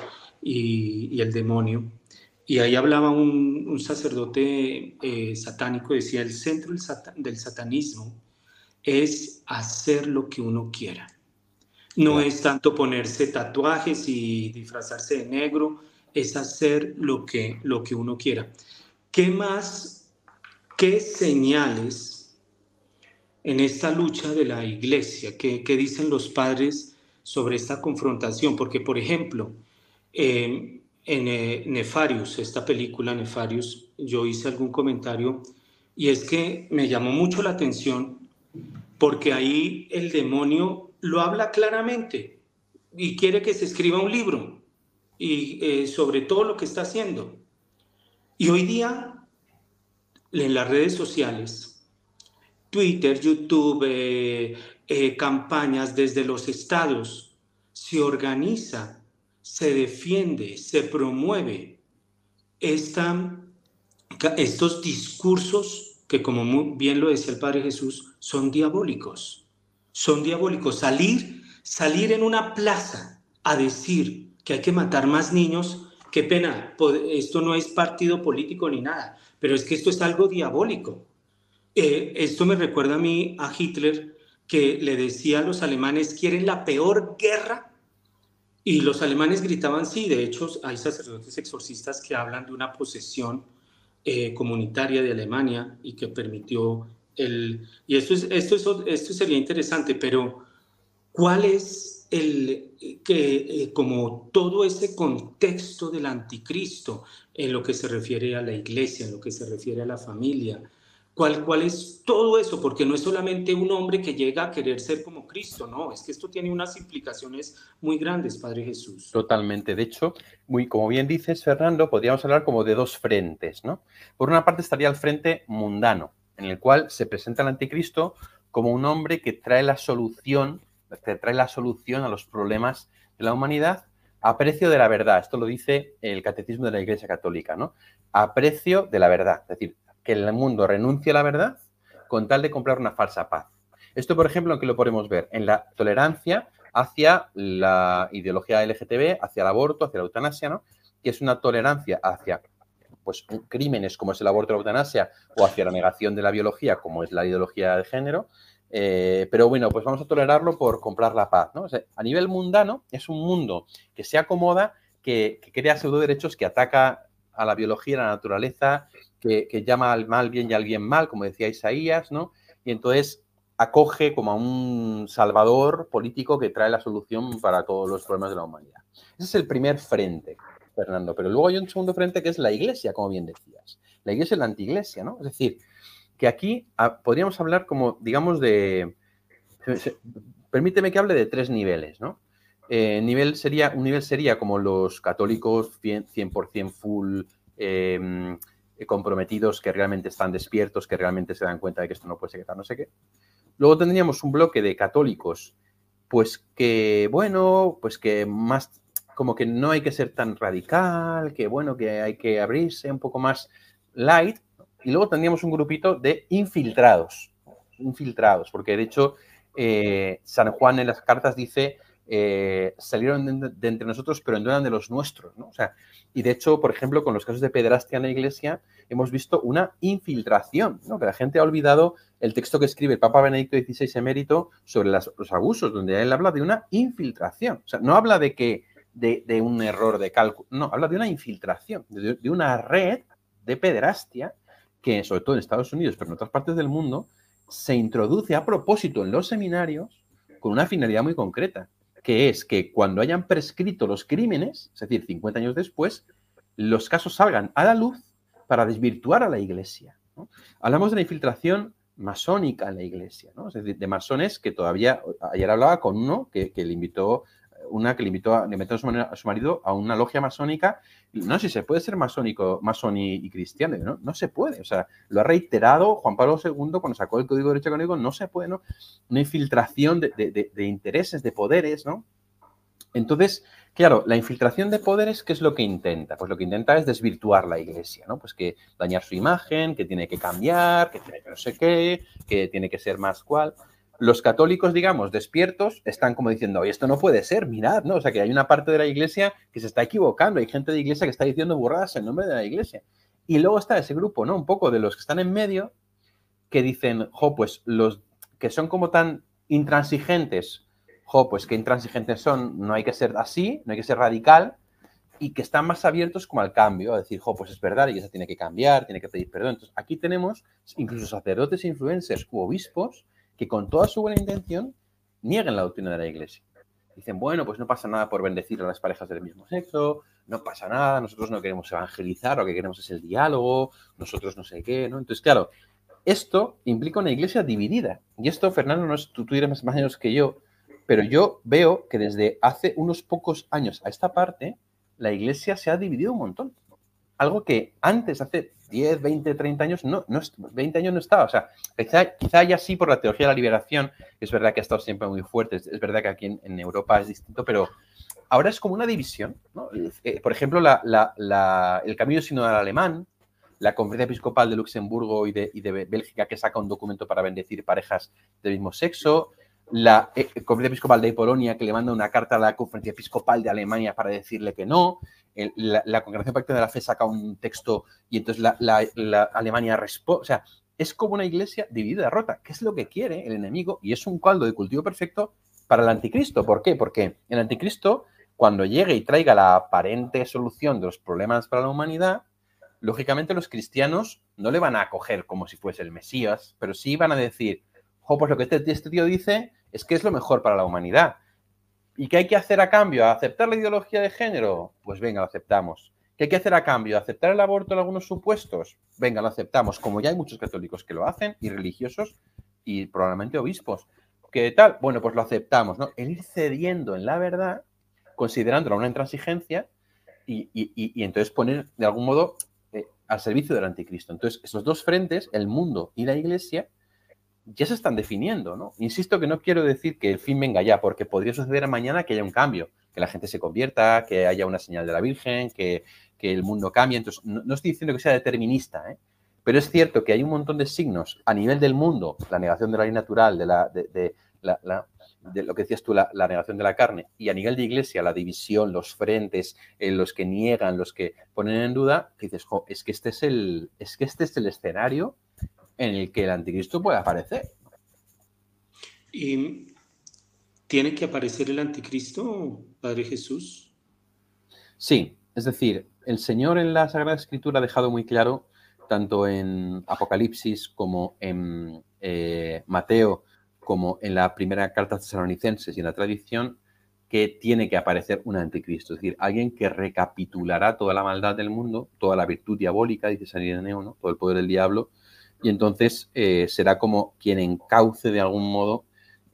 y, el demonio, y ahí hablaba un, sacerdote eh, satánico, decía, el centro del, satanismo es hacer lo que uno quiera. No es tanto ponerse tatuajes y disfrazarse de negro, es hacer lo que, lo que uno quiera. ¿Qué más, qué señales en esta lucha de la iglesia? ¿Qué, dicen los padres sobre esta confrontación? Porque, por ejemplo, em, en eh, Nefarius, esta película Nefarius, yo hice algún comentario y es que me llamó mucho la atención porque ahí el demonio lo habla claramente y quiere que se escriba un libro y eh, sobre todo lo que está haciendo. Y hoy día en las redes sociales, Twitter, YouTube, eh, eh, campañas desde los estados, se organiza, se defiende, se promueve esta, estos discursos que, como muy bien lo decía el Padre Jesús, son diabólicos. Son diabólicos. Salir, salir en una plaza a decir que hay que matar más niños, qué pena, esto no es partido político ni nada, pero es que esto es algo diabólico. Eh, esto me recuerda a mí a Hitler que le decía a los alemanes, quieren la peor guerra. Y los alemanes gritaban, sí, de hecho hay sacerdotes exorcistas que hablan de una posesión eh, comunitaria de Alemania y que permitió el... Y esto, es, esto, es, esto sería interesante, pero ¿cuál es el, que eh, como todo ese contexto del anticristo en lo que se refiere a la iglesia, en lo que se refiere a la familia, ¿Cuál, ¿Cuál es todo eso? Porque no es solamente un hombre que llega a querer ser como Cristo, no, es que esto tiene unas implicaciones muy grandes, Padre Jesús. Totalmente. De hecho, muy, como bien dices, Fernando, podríamos hablar como de dos frentes, ¿no? Por una parte estaría el frente mundano, en el cual se presenta el anticristo como un hombre que trae la solución que trae la solución a los problemas de la humanidad a precio de la verdad. Esto lo dice el Catecismo de la Iglesia Católica, ¿no? A precio de la verdad. Es decir, que el mundo renuncie a la verdad con tal de comprar una falsa paz. Esto, por ejemplo, ¿en qué lo podemos ver? En la tolerancia hacia la ideología LGTB, hacia el aborto, hacia la eutanasia, ¿no? Que es una tolerancia hacia pues, crímenes como es el aborto y la eutanasia o hacia la negación de la biología como es la ideología de género, eh, pero bueno, pues vamos a tolerarlo por comprar la paz. ¿no? a nivel mundano, es un mundo que se acomoda, que, crea pseudo derechos, que ataca a la biología, a la naturaleza, que, llama al mal bien y al bien mal, como decía Isaías, ¿no? Y entonces acoge como a un salvador político que trae la solución para todos los problemas de la humanidad. Ese es el primer frente, Fernando. Pero luego hay un segundo frente que es la iglesia, como bien decías. La iglesia es la antiglesia, ¿no? Es decir, que aquí ah, podríamos hablar como, digamos, de... Permíteme que hable de tres niveles, ¿no? Eh, nivel sería, un nivel sería como los católicos 100%, full em, comprometidos, que realmente están despiertos, que realmente se dan cuenta de que esto no puede ser que no sé qué. Luego tendríamos un bloque de católicos, pues que, bueno, pues que más, como que no hay que ser tan radical, que bueno, que hay que abrirse un poco más light. Y luego tendríamos un grupito de infiltrados, infiltrados, porque de hecho eh, San Juan en las cartas dice eh, salieron de, entre nosotros, pero no eran de los nuestros, ¿no? O sea, y de hecho, por ejemplo, con los casos de pederastia en la iglesia, hemos visto una infiltración, ¿no? Que la gente ha olvidado el texto que escribe el Papa Benedicto XVI emérito sobre los abusos, donde él habla de una infiltración. O sea, no habla de que de, un error de cálculo, no, habla de una infiltración, de, de una red de pederastia que, sobre todo en Estados Unidos, pero en otras partes del mundo, se introduce a propósito en los seminarios con una finalidad muy concreta, que es que cuando hayan prescrito los crímenes, es decir, 50 años después, los casos salgan a la luz para desvirtuar a la iglesia. Hablamos de la infiltración masónica en la iglesia, ¿no? es decir, de masones que todavía, ayer hablaba con uno que, le invitó, una que le invitó, a, a su marido a una logia masónica, no sé si se puede ser masónico, masón y, cristiano, ¿no? no se puede, o sea, lo ha reiterado Juan Pablo II cuando sacó el Código de Derecho Canónico, no se puede, ¿no? Una infiltración de, de intereses, de poderes, ¿no? Entonces, claro, la infiltración de poderes, ¿qué es lo que intenta? Pues lo que intenta es desvirtuar la iglesia, ¿no? Pues que dañar su imagen, que tiene que cambiar, que tiene que no sé qué, que tiene que ser más cual. Los católicos, digamos, despiertos, están como diciendo, esto no puede ser, mirad, ¿no? O sea, que hay una parte de la iglesia que se está equivocando, hay gente de iglesia que está diciendo burradas en nombre de la iglesia. Y luego está ese grupo, ¿no? Un poco de los que están en medio, que dicen, jo, pues los que son como tan intransigentes jo, pues qué intransigentes son, no hay que ser así, no hay que ser radical, y que están más abiertos como al cambio, a decir, jo, pues es verdad, y eso tiene que cambiar, tiene que pedir perdón. Entonces, aquí tenemos incluso sacerdotes, influencers u obispos que con toda su buena intención niegan la doctrina de la iglesia. Dicen, bueno, pues no pasa nada por bendecir a las parejas del mismo sexo, no pasa nada, nosotros no queremos evangelizar, lo que queremos es el diálogo, nosotros no sé qué, ¿no? Entonces, claro, esto implica una iglesia dividida. Y esto, Fernando, no es, tú, tú más, más años que yo, pero yo veo que desde hace unos pocos años a esta parte, la iglesia se ha dividido un montón. Algo que antes, hace 10, 20, 30 años, no, no 20 años no estaba. O sea, quizá, ya sí por la teología de la liberación, es verdad que ha estado siempre muy fuerte, es, verdad que aquí en, Europa es distinto, pero ahora es como una división. Eh, por ejemplo, el camino sinodal alemán, la Conferencia Episcopal de Luxemburgo y de, y de, Bélgica que saca un documento para bendecir parejas del mismo sexo, la eh, Conferencia Episcopal de Polonia que le manda una carta a la Conferencia Episcopal de Alemania para decirle que no, la, Congregación Pacto de la Fe saca un texto y entonces la, Alemania responde, o sea, es como una iglesia dividida, rota, ¿Qué es lo que quiere el enemigo y es un caldo de cultivo perfecto para el anticristo. ¿Por qué? Porque el anticristo, cuando llegue y traiga la aparente solución de los problemas para la humanidad, lógicamente los cristianos no le van a acoger como si fuese el Mesías, pero sí van a decir, oh, pues lo que este, este tío dice es que es lo mejor para la humanidad. ¿Y qué hay que hacer a cambio? ¿Aceptar la ideología de género? Pues venga, lo aceptamos. ¿Qué hay que hacer a cambio? ¿Aceptar el aborto en algunos supuestos? Venga, lo aceptamos. Como ya hay muchos católicos que lo hacen, y religiosos, y probablemente obispos. ¿Qué tal? Bueno, pues lo aceptamos, ¿no? El ir cediendo en la verdad, considerándola una intransigencia, y, entonces poner, de algún modo, eh, al servicio del anticristo. Entonces, esos dos frentes, el mundo y la iglesia, ya se están definiendo, ¿no? Insisto que no quiero decir que el fin venga ya, porque podría suceder mañana que haya un cambio, que la gente se convierta, que haya una señal de la Virgen, que, el mundo cambie. Entonces, no, estoy diciendo que sea determinista, ¿eh? pero es cierto que hay un montón de signos a nivel del mundo, la negación de la ley natural, de, la, de, lo que decías tú, la, negación de la carne, y a nivel de iglesia, la división, los frentes, eh, los que niegan, los que ponen en duda, que dices, es que este es el, es que este es el escenario en el que el anticristo puede aparecer. ¿Y tiene que aparecer el anticristo, Padre Jesús? Sí, es decir, el Señor en la Sagrada Escritura ha dejado muy claro, tanto en Apocalipsis como en eh, Mateo, como en la primera carta tesalonicenses y en la tradición, que tiene que aparecer un anticristo, es decir, alguien que recapitulará toda la maldad del mundo, toda la virtud diabólica, dice San Ireneo, ¿no? todo el poder del diablo, y entonces eh, será como quien encauce de algún modo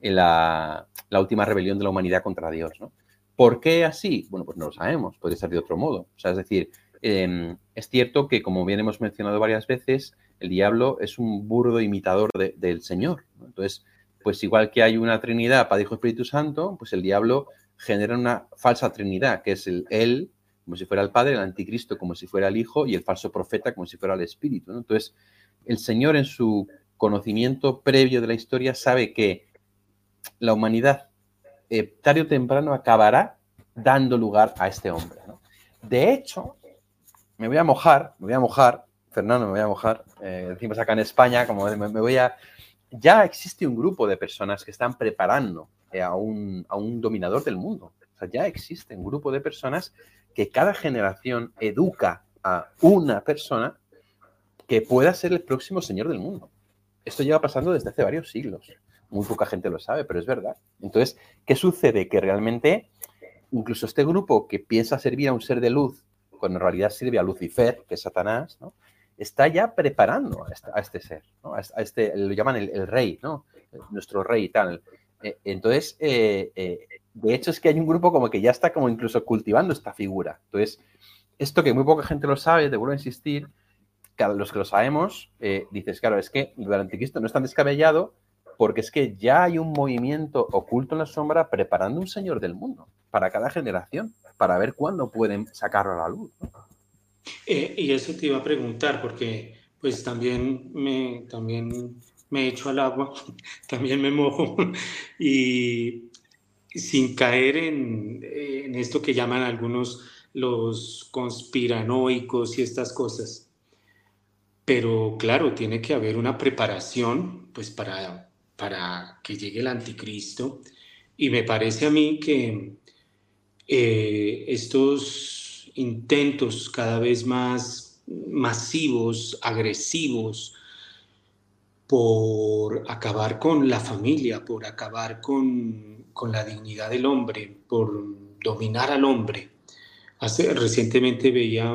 la, última rebelión de la humanidad contra Dios. ¿no? ¿Por qué así? Bueno, pues no lo sabemos, puede ser de otro modo. O sea, es decir, em, es cierto que, como bien hemos mencionado varias veces, el diablo es un burdo imitador del Señor. Entonces, pues igual que hay una Trinidad, Padre, Hijo, Espíritu Santo, pues el diablo genera una falsa Trinidad, que es el Él, como si fuera el Padre, el Anticristo como si fuera el Hijo y el falso profeta como si fuera el Espíritu. Entonces, el Señor en su conocimiento previo de la historia sabe que la humanidad eh, tarde o temprano acabará dando lugar a este hombre. De hecho, me voy a mojar, me voy a mojar, Fernando, me voy a mojar, eh, decimos acá en España, como me, voy a... Ya existe un grupo de personas que están preparando eh, a, un, a un dominador del mundo. Ya existe un grupo de personas que cada generación educa a una persona que pueda ser el próximo señor del mundo. Esto lleva pasando desde hace varios siglos. Muy poca gente lo sabe, pero es verdad. Entonces, ¿qué sucede? Que realmente incluso este grupo que piensa servir a un ser de luz, cuando en realidad sirve a Lucifer, que es Satanás, está ya preparando a este, ser, a este, lo llaman el, rey, nuestro rey y tal. Eh, entonces, eh, eh, de hecho es que hay un grupo como que ya está como incluso cultivando esta figura. Entonces, esto que muy poca gente lo sabe, te a insistir, los que lo sabemos, dices, claro, es que el anticristo no es tan descabellado porque es que ya hay un movimiento oculto en la sombra preparando un señor del mundo para cada generación, para ver cuándo pueden sacarlo a la luz. y eso te iba a preguntar, porque pues también me, también me echo al agua, también me mojo y sin caer en, en, esto que llaman algunos los conspiranoicos y estas cosas. Pero claro, tiene que haber una preparación pues para, para que llegue el anticristo y me parece a mí que eh, estos intentos cada vez más masivos, agresivos, por acabar con la familia, por acabar con, con la dignidad del hombre, por dominar al hombre. Hace, recientemente veía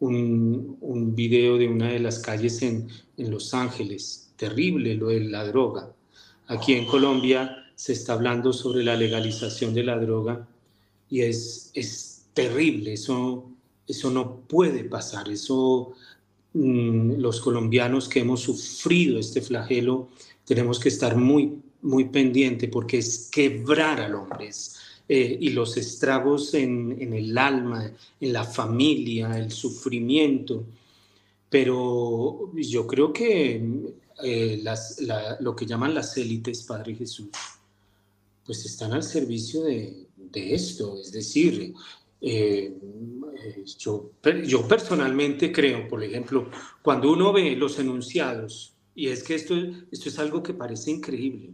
un, video de una de las calles en, en, Los Ángeles, terrible lo de la droga. Aquí en Colombia se está hablando sobre la legalización de la droga y es, es terrible, eso, eso no puede pasar, eso Mm, los colombianos que hemos sufrido este flagelo tenemos que estar muy, muy pendiente porque es quebrar al hombre eh, y los estragos en, en, el alma, en la familia, el sufrimiento. Pero yo creo que eh, las, lo que llaman las élites, Padre Jesús, pues están al servicio de, de esto, es decir, eh, yo, yo personalmente creo, por ejemplo, cuando uno ve los enunciados, y es que esto, esto es algo que parece increíble,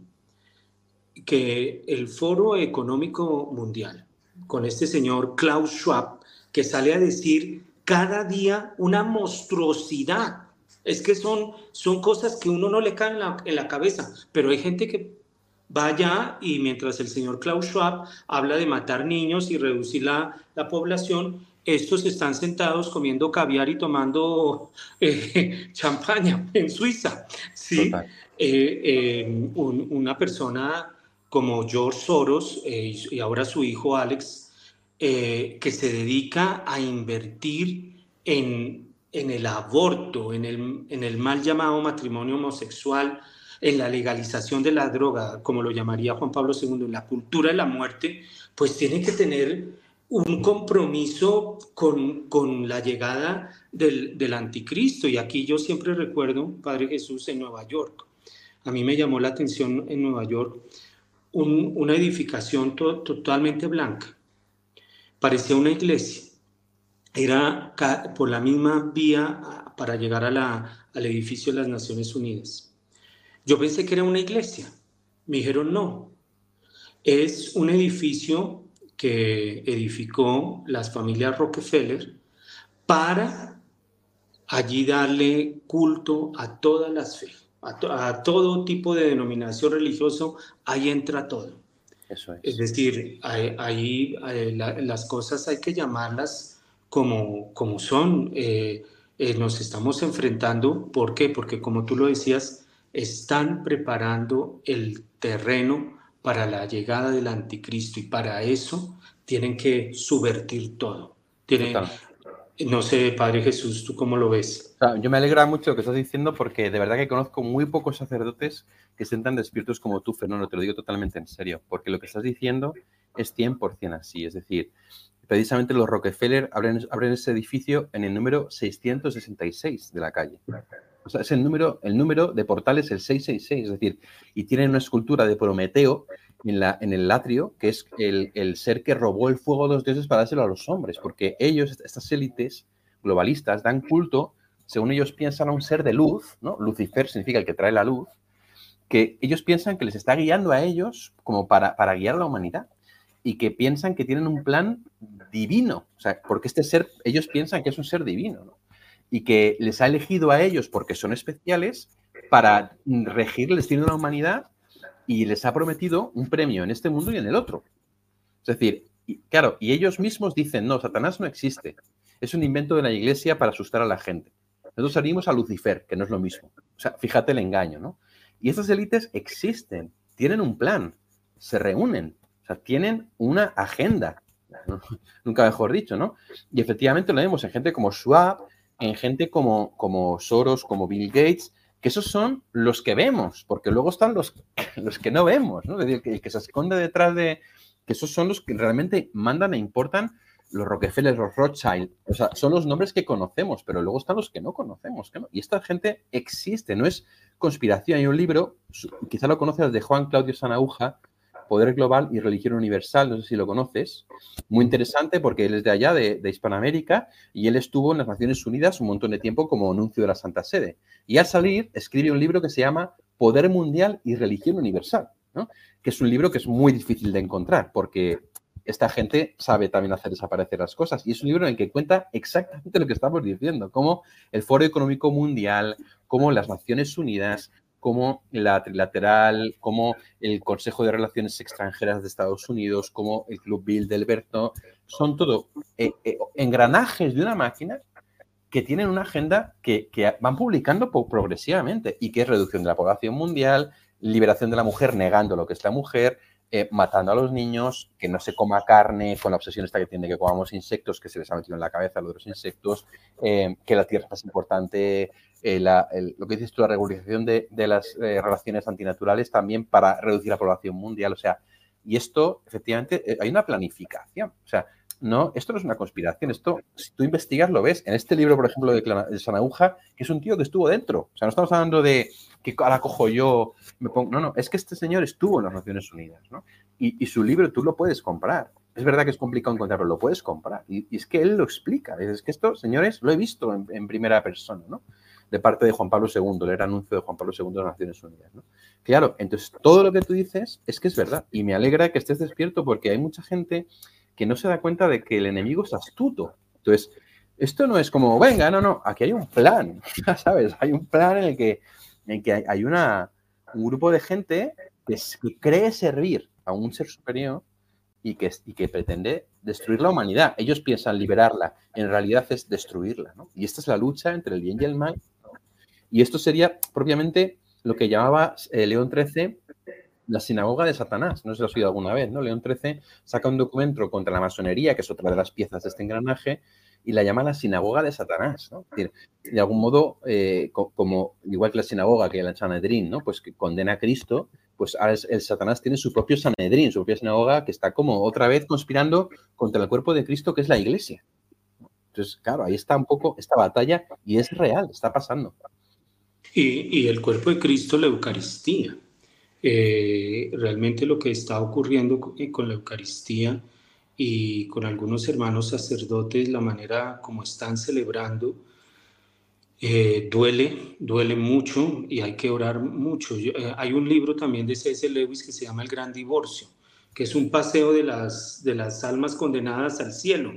que el Foro Económico Mundial, con este señor Klaus Schwab, que sale a decir cada día una monstruosidad. Es que son, son cosas que uno no le cae en la, en la cabeza, pero hay gente que vaya y mientras el señor Klaus Schwab habla de matar niños y reducir la, la población, estos están sentados comiendo caviar y tomando eh, champaña en Suiza. ¿sí? Eh, eh, una persona como George Soros y ahora su hijo Alex, que se dedica a invertir en, en el aborto, en el, en el mal llamado matrimonio homosexual, en la legalización de la droga, como lo llamaría Juan Pablo II, en la cultura de la muerte, pues tiene que tener un compromiso con, con la llegada del, del, anticristo. Y aquí yo siempre recuerdo, Padre Jesús, en Nueva York. A mí me llamó la atención en Nueva York una edificación totalmente blanca. Parecía una iglesia. Era por la misma vía para llegar al edificio de las Naciones Unidas. Yo pensé que era una iglesia. Me dijeron no. Es un edificio que edificó las familias Rockefeller para allí darle culto a todas las fe. A, todo tipo de denominación religioso, ahí entra todo. Eso es. es decir, ahí, las cosas hay que llamarlas como, como son. Eh, eh, nos estamos enfrentando, ¿por qué? Porque como tú lo decías, están preparando el terreno para la llegada del anticristo y para eso tienen que subvertir todo. Tienen, no sé, Padre Jesús, ¿tú cómo lo ves? yo me alegra mucho lo que estás diciendo porque de verdad que conozco muy pocos sacerdotes que estén tan despiertos como tú, Fernando, te lo digo totalmente en serio, porque lo que estás diciendo es 100% así, es decir, precisamente los Rockefeller abren, abren, ese edificio en el número 666 de la calle. O sea, es el número, el número de portales el 666, es decir, y tienen una escultura de Prometeo en, el atrio, que es el, ser que robó el fuego de los dioses para dárselo a los hombres, porque ellos, estas élites globalistas, dan culto, según ellos piensan, a un ser de luz, ¿no? Lucifer significa el que trae la luz, que ellos piensan que les está guiando a ellos como para, guiar a la humanidad y que piensan que tienen un plan divino, o sea, porque este ser, ellos piensan que es un ser divino, ¿no? Y que les ha elegido a ellos porque son especiales para regir el destino de la humanidad y les ha prometido un premio en este mundo y en el otro. Es decir, claro, y ellos mismos dicen, no, Satanás no existe. Es un invento de la iglesia para asustar a la gente. Nosotros salimos a Lucifer, que no es lo mismo. O sea, fíjate el engaño, ¿no? Y estas élites existen, tienen un plan, se reúnen, o sea, tienen una agenda. Nunca mejor dicho, ¿no? Y efectivamente lo vemos en gente como Schwab, en gente como, como Soros, como Bill Gates, que esos son los que vemos, porque luego están los, los que no vemos, ¿no? Es decir, que, se esconde detrás de, que esos son los que realmente mandan e importan los Rockefeller, los Rothschild, o sea, son los nombres que conocemos, pero luego están los que no conocemos. Y esta gente existe, no es conspiración. Hay un libro, quizá lo conoces, de Juan Claudio Sanauja, Poder Global y Religión Universal, no sé si lo conoces, muy interesante porque él es de allá, de, Hispanoamérica, y él estuvo en las Naciones Unidas un montón de tiempo como anuncio de la Santa Sede. Y al salir, escribe un libro que se llama Poder Mundial y Religión Universal, que es un libro que es muy difícil de encontrar porque esta gente sabe también hacer desaparecer las cosas. Y es un libro en el que cuenta exactamente lo que estamos diciendo, cómo el Foro Económico Mundial, cómo las Naciones Unidas, como la trilateral, como el Consejo de Relaciones Extranjeras de Estados Unidos, como el Club Bill del Berto, son todo eh, eh, engranajes de una máquina que tienen una agenda que, van publicando progresivamente y que es reducción de la población mundial, liberación de la mujer negando lo que es la mujer, eh, matando a los niños, que no se coma carne, con la obsesión esta que tiene que comamos insectos, que se les ha metido en la cabeza lo de los insectos, eh, que la tierra es más importante, eh, lo que dices tú, la regularización de, de las relaciones antinaturales también para reducir la población mundial. O sea, y esto, efectivamente, hay una planificación. O sea, no, esto no es una conspiración, esto, si tú investigas, lo ves. En este libro, por ejemplo, de, de Sanauja, que es un tío que estuvo dentro. O sea, no estamos hablando de que ahora cojo yo, me pongo. No, no, es que este señor estuvo en las Naciones Unidas, ¿no? Y, su libro tú lo puedes comprar. Es verdad que es complicado encontrarlo, lo puedes comprar. Y, es que él lo explica. Es que esto, señores, lo he visto en, primera persona, ¿no? De parte de Juan Pablo II, el anuncio de Juan Pablo II de las Naciones Unidas, ¿no? Claro, entonces todo lo que tú dices es que es verdad. Y me alegra que estés despierto porque hay mucha gente que no se da cuenta de que el enemigo es astuto. Entonces, esto no es como, venga, no, no, aquí hay un plan, ¿sabes? Hay un plan en el que, en que hay una, un grupo de gente que, cree servir a un ser superior y que, y que pretende destruir la humanidad. Ellos piensan liberarla, en realidad es destruirla. ¿no? Y esta es la lucha entre el bien y el mal. Y esto sería propiamente lo que llamaba eh, León XIII la sinagoga de Satanás. No sé si lo has oído alguna vez, ¿no? León XIII saca un documento contra la masonería, que es otra de las piezas de este engranaje, y la llama la sinagoga de Satanás, de algún modo, eh, como igual que la sinagoga, que el Sanedrín, ¿no? Pues que condena a Cristo, pues ahora el Satanás tiene su propio Sanedrín, su propia sinagoga, que está como otra vez conspirando contra el cuerpo de Cristo, que es la iglesia. Entonces, claro, ahí está un poco esta batalla y es real, está pasando. Y, y el cuerpo de Cristo, la Eucaristía. Eh, realmente lo que está ocurriendo eh, con la Eucaristía y con algunos hermanos sacerdotes, la manera como están celebrando, eh, duele, duele mucho y hay que orar mucho. hay un libro también de C.S. Lewis que se llama El Gran Divorcio, que es un paseo de las, de las almas condenadas al cielo.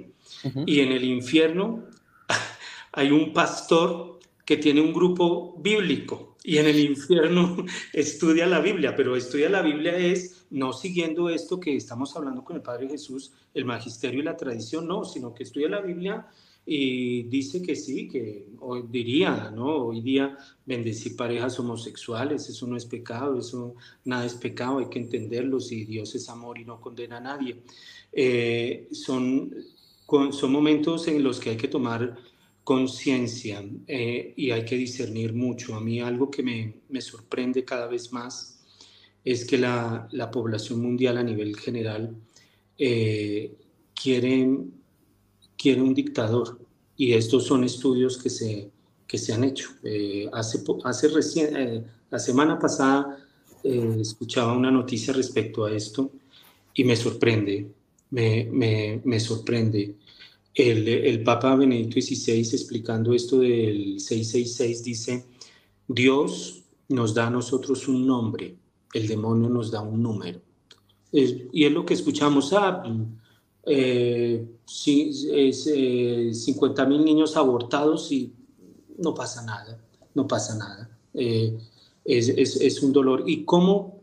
Y en el infierno hay un pastor que tiene un grupo bíblico y en el infierno estudia la Biblia, pero estudia la Biblia es no siguiendo esto que estamos hablando con el Padre Jesús, el magisterio y la tradición, no, sino que estudia la Biblia y dice que sí, que hoy diría, ¿no? Hoy día bendecir parejas homosexuales, eso no es pecado, eso nada es pecado, hay que entenderlo, si Dios es amor y no condena a nadie. Eh, son, son momentos en los que hay que tomar conciencia eh, y hay que discernir mucho. A mí algo que me, me sorprende cada vez más es que la, la población mundial a nivel general eh, quiere, quiere un dictador y estos son estudios que se, que se han hecho. Eh, hace, hace recién, la semana pasada escuchaba una noticia respecto a esto y me sorprende, me, me, me sorprende el, Papa Benedicto XVI explicando esto del 666 dice, Dios nos da a nosotros un nombre, el demonio nos da un número. y es lo que escuchamos, ah, eh, eh, 50 mil niños abortados y no pasa nada, no pasa nada. Eh, es, un dolor. ¿Y cómo,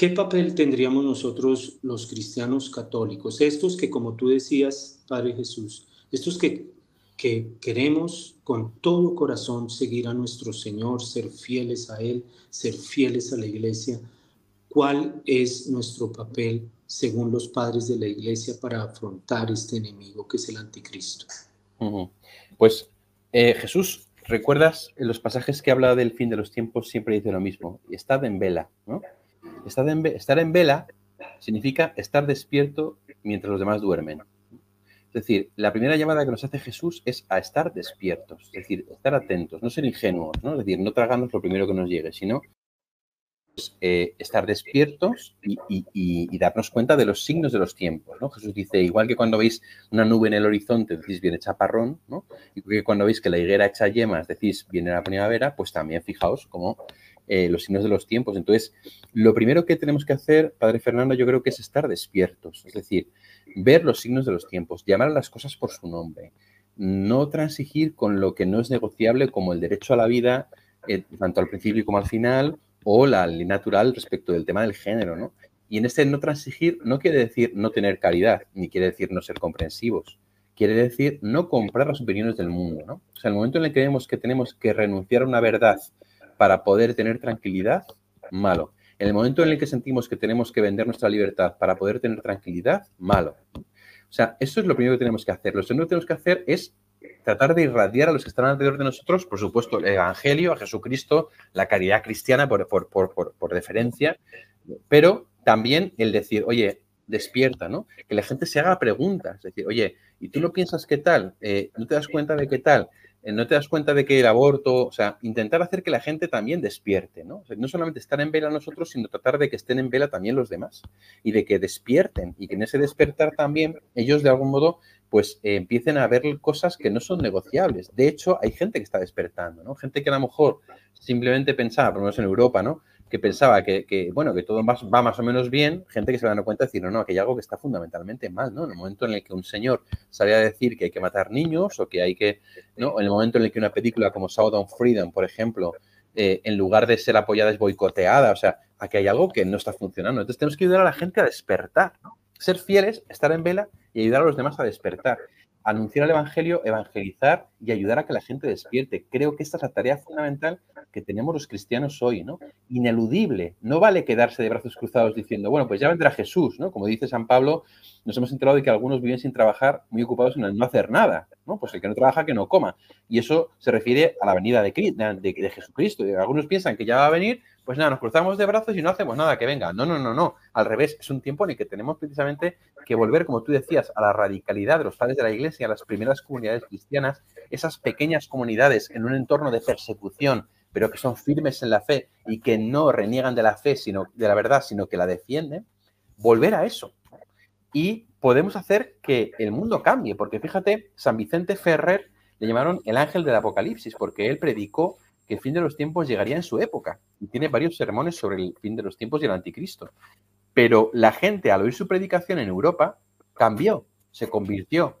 qué papel tendríamos nosotros los cristianos católicos? Estos que, como tú decías, Padre Jesús, estos que, que queremos con todo corazón seguir a nuestro Señor, ser fieles a Él, ser fieles a la iglesia, ¿cuál es nuestro papel según los padres de la iglesia para afrontar este enemigo que es el anticristo? Pues eh, Jesús, ¿recuerdas en los pasajes que habla del fin de los tiempos? Siempre dice lo mismo, estad en vela, ¿no? Estar en vela significa estar despierto mientras los demás duermen. Es decir, la primera llamada que nos hace Jesús es a estar despiertos, es decir, estar atentos, no ser ingenuos, ¿no? Es decir, no tragarnos lo primero que nos llegue, sino pues, eh, estar despiertos y, darnos cuenta de los signos de los tiempos, ¿no? Jesús dice, igual que cuando veis una nube en el horizonte, decís, viene chaparrón, ¿no? Y que cuando veis que la higuera echa yemas, decís, viene la primavera, pues también fijaos cómo eh, los signos de los tiempos. Entonces, lo primero que tenemos que hacer, Padre Fernando, yo creo que es estar despiertos, es decir, ver los signos de los tiempos, llamar a las cosas por su nombre, no transigir con lo que no es negociable como el derecho a la vida, eh, tanto al principio como al final, o la ley natural respecto del tema del género, ¿no? Y en este no transigir no quiere decir no tener caridad, ni quiere decir no ser comprensivos, quiere decir no comprar las opiniones del mundo, ¿no? O sea, el momento en el que vemos que tenemos que renunciar a una verdad para poder tener tranquilidad, malo. En el momento en el que sentimos que tenemos que vender nuestra libertad para poder tener tranquilidad, malo. O sea, eso es lo primero que tenemos que hacer. Lo segundo que tenemos que hacer es tratar de irradiar a los que están alrededor de nosotros, por supuesto, el Evangelio, a Jesucristo, la caridad cristiana por, por, por, por deferencia, pero también el decir, oye, despierta, ¿no? Que la gente se haga preguntas, es decir, oye, ¿y tú no piensas qué tal? Eh, ¿No te das cuenta de qué tal? Eh, no te das cuenta de que el aborto, o sea, intentar hacer que la gente también despierte, ¿no? no solamente estar en vela nosotros, sino tratar de que estén en vela también los demás y de que despierten y que en ese despertar también ellos de algún modo pues eh, empiecen a ver cosas que no son negociables. De hecho, hay gente que está despertando, ¿no? Gente que a lo mejor simplemente pensaba, por lo menos en Europa, ¿no? Que pensaba que, bueno, que todo va más o menos bien, gente que se va dando cuenta de decir, no, no, que hay algo que está fundamentalmente mal, ¿no? En el momento en el que un señor sale a decir que hay que matar niños o que hay que, ¿no? En el momento en el que una película como of Freedom, por ejemplo, eh, en lugar de ser apoyada es boicoteada, o sea, aquí hay algo que no está funcionando. Entonces tenemos que ayudar a la gente a despertar, ¿no? Ser fieles, estar en vela y ayudar a los demás a despertar anunciar el Evangelio, evangelizar y ayudar a que la gente despierte. Creo que esta es la tarea fundamental que tenemos los cristianos hoy, ¿no? Ineludible. No vale quedarse de brazos cruzados diciendo, bueno, pues ya vendrá Jesús, ¿no? Como dice San Pablo, nos hemos enterado de que algunos viven sin trabajar, muy ocupados en no hacer nada, ¿no? Pues el que no trabaja, que no coma. Y eso se refiere a la venida de, de, de Jesucristo. Y algunos piensan que ya va a venir, pues nada, nos cruzamos de brazos y no hacemos nada, que venga. No, no, no, no. Al revés, es un tiempo en el que tenemos precisamente que volver, como tú decías, a la radicalidad de los padres de la Iglesia, a las primeras comunidades cristianas, esas pequeñas comunidades en un entorno de persecución, pero que son firmes en la fe y que no reniegan de la fe, sino de la verdad, sino que la defienden, volver a eso. Y podemos hacer que el mundo cambie, porque fíjate, San Vicente Ferrer le llamaron el ángel del Apocalipsis, porque él predicó que el fin de los tiempos llegaría en su época. Y tiene varios sermones sobre el fin de los tiempos y el anticristo. Pero la gente, al oír su predicación en Europa, cambió, se convirtió.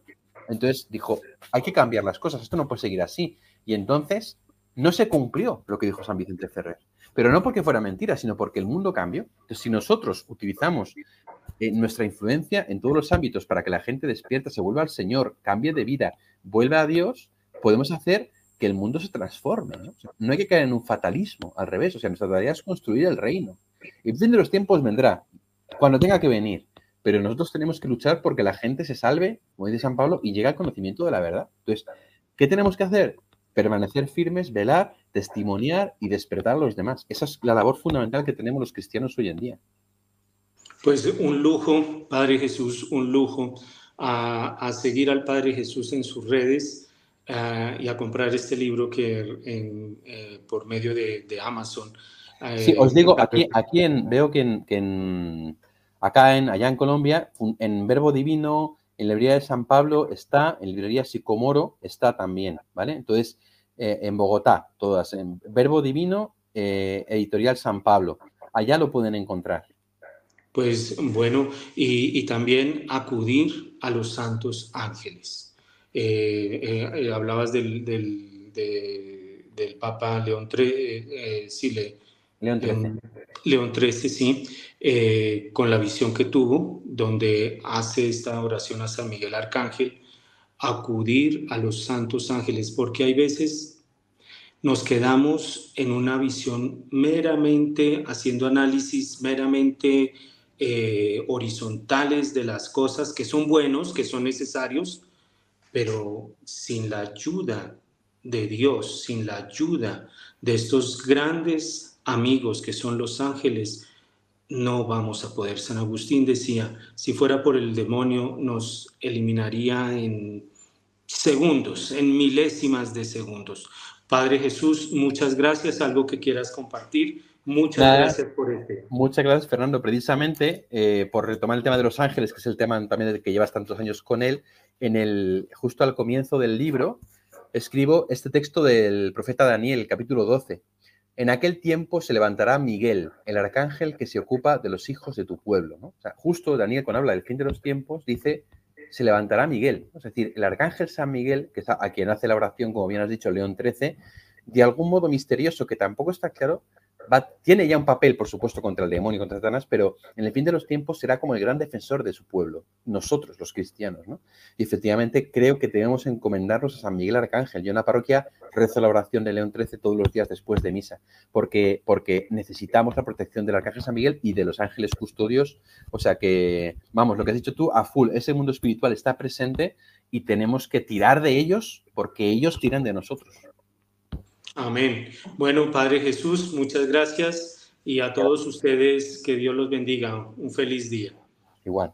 Entonces dijo, hay que cambiar las cosas, esto no puede seguir así. Y entonces no se cumplió lo que dijo San Vicente Ferrer. Pero no porque fuera mentira, sino porque el mundo cambió. Entonces, si nosotros utilizamos eh, nuestra influencia en todos los ámbitos para que la gente despierta, se vuelva al Señor, cambie de vida, vuelva a Dios, podemos hacer que el mundo se transforme. ¿no? hay que caer en un fatalismo, al revés. O sea, nuestra tarea es construir el reino. Y el fin de los tiempos vendrá, cuando tenga que venir. Pero nosotros tenemos que luchar porque la gente se salve, como dice San Pablo, y llegue al conocimiento de la verdad. Entonces, ¿qué tenemos que hacer? Permanecer firmes, velar, testimoniar y despertar a los demás. Esa es la labor fundamental que tenemos los cristianos hoy en día. Pues un lujo, Padre Jesús, un lujo a, seguir al Padre Jesús en sus redes eh, y a comprar este libro que eh, por medio de, Amazon. sí, os digo, aquí, aquí en, veo que, en, acá en, allá en Colombia, en Verbo Divino, en la librería de San Pablo está, en la librería Sicomoro está también, ¿vale? Entonces, eh, en Bogotá, todas, en Verbo Divino, Editorial San Pablo. Allá lo pueden encontrar. Pues bueno, y, también acudir a los santos ángeles. Eh, eh, eh, hablabas del, del, del, Papa León XIII, sí, León XIII. León XIII, sí, con la visión que tuvo, donde hace esta oración a San Miguel Arcángel, acudir a los santos ángeles, porque hay veces nos quedamos en una visión meramente haciendo análisis, meramente eh, horizontales de las cosas que son buenos, que son necesarios, pero sin la ayuda de Dios, sin la ayuda de estos grandes amigos que son los ángeles, no vamos a poder. San Agustín decía, si fuera por el demonio nos eliminaría en segundos, en milésimas de segundos. Padre Jesús, muchas gracias. ¿Algo que quieras compartir? Muchas gracias por este. Muchas gracias, Fernando. Precisamente eh, por retomar el tema de los ángeles, que es el tema también del que llevas tantos años con él, en el, justo al comienzo del libro escribo este texto del profeta Daniel, capítulo 12. En aquel tiempo se levantará Miguel, el arcángel que se ocupa de los hijos de tu pueblo. O sea, justo Daniel, cuando habla del fin de los tiempos, dice, se levantará Miguel. Es decir, el arcángel San Miguel, que a quien hace la oración, como bien has dicho, León 13, de algún modo misterioso, que tampoco está claro, tiene ya un papel, por supuesto, contra el demonio y contra Satanás, pero en el fin de los tiempos será como el gran defensor de su pueblo, nosotros, los cristianos, ¿no? Y efectivamente creo que debemos encomendarnos a San Miguel Arcángel. Yo en la parroquia rezo la oración de León XIII todos los días después de misa, porque, porque necesitamos la protección del Arcángel San Miguel y de los ángeles custodios. O sea que, vamos, lo que has dicho tú, a full, ese mundo espiritual está presente y tenemos que tirar de ellos porque ellos tiran de nosotros. Amén. Bueno, Padre Jesús, muchas gracias y a todos ustedes que Dios los bendiga. Un feliz día. Igual.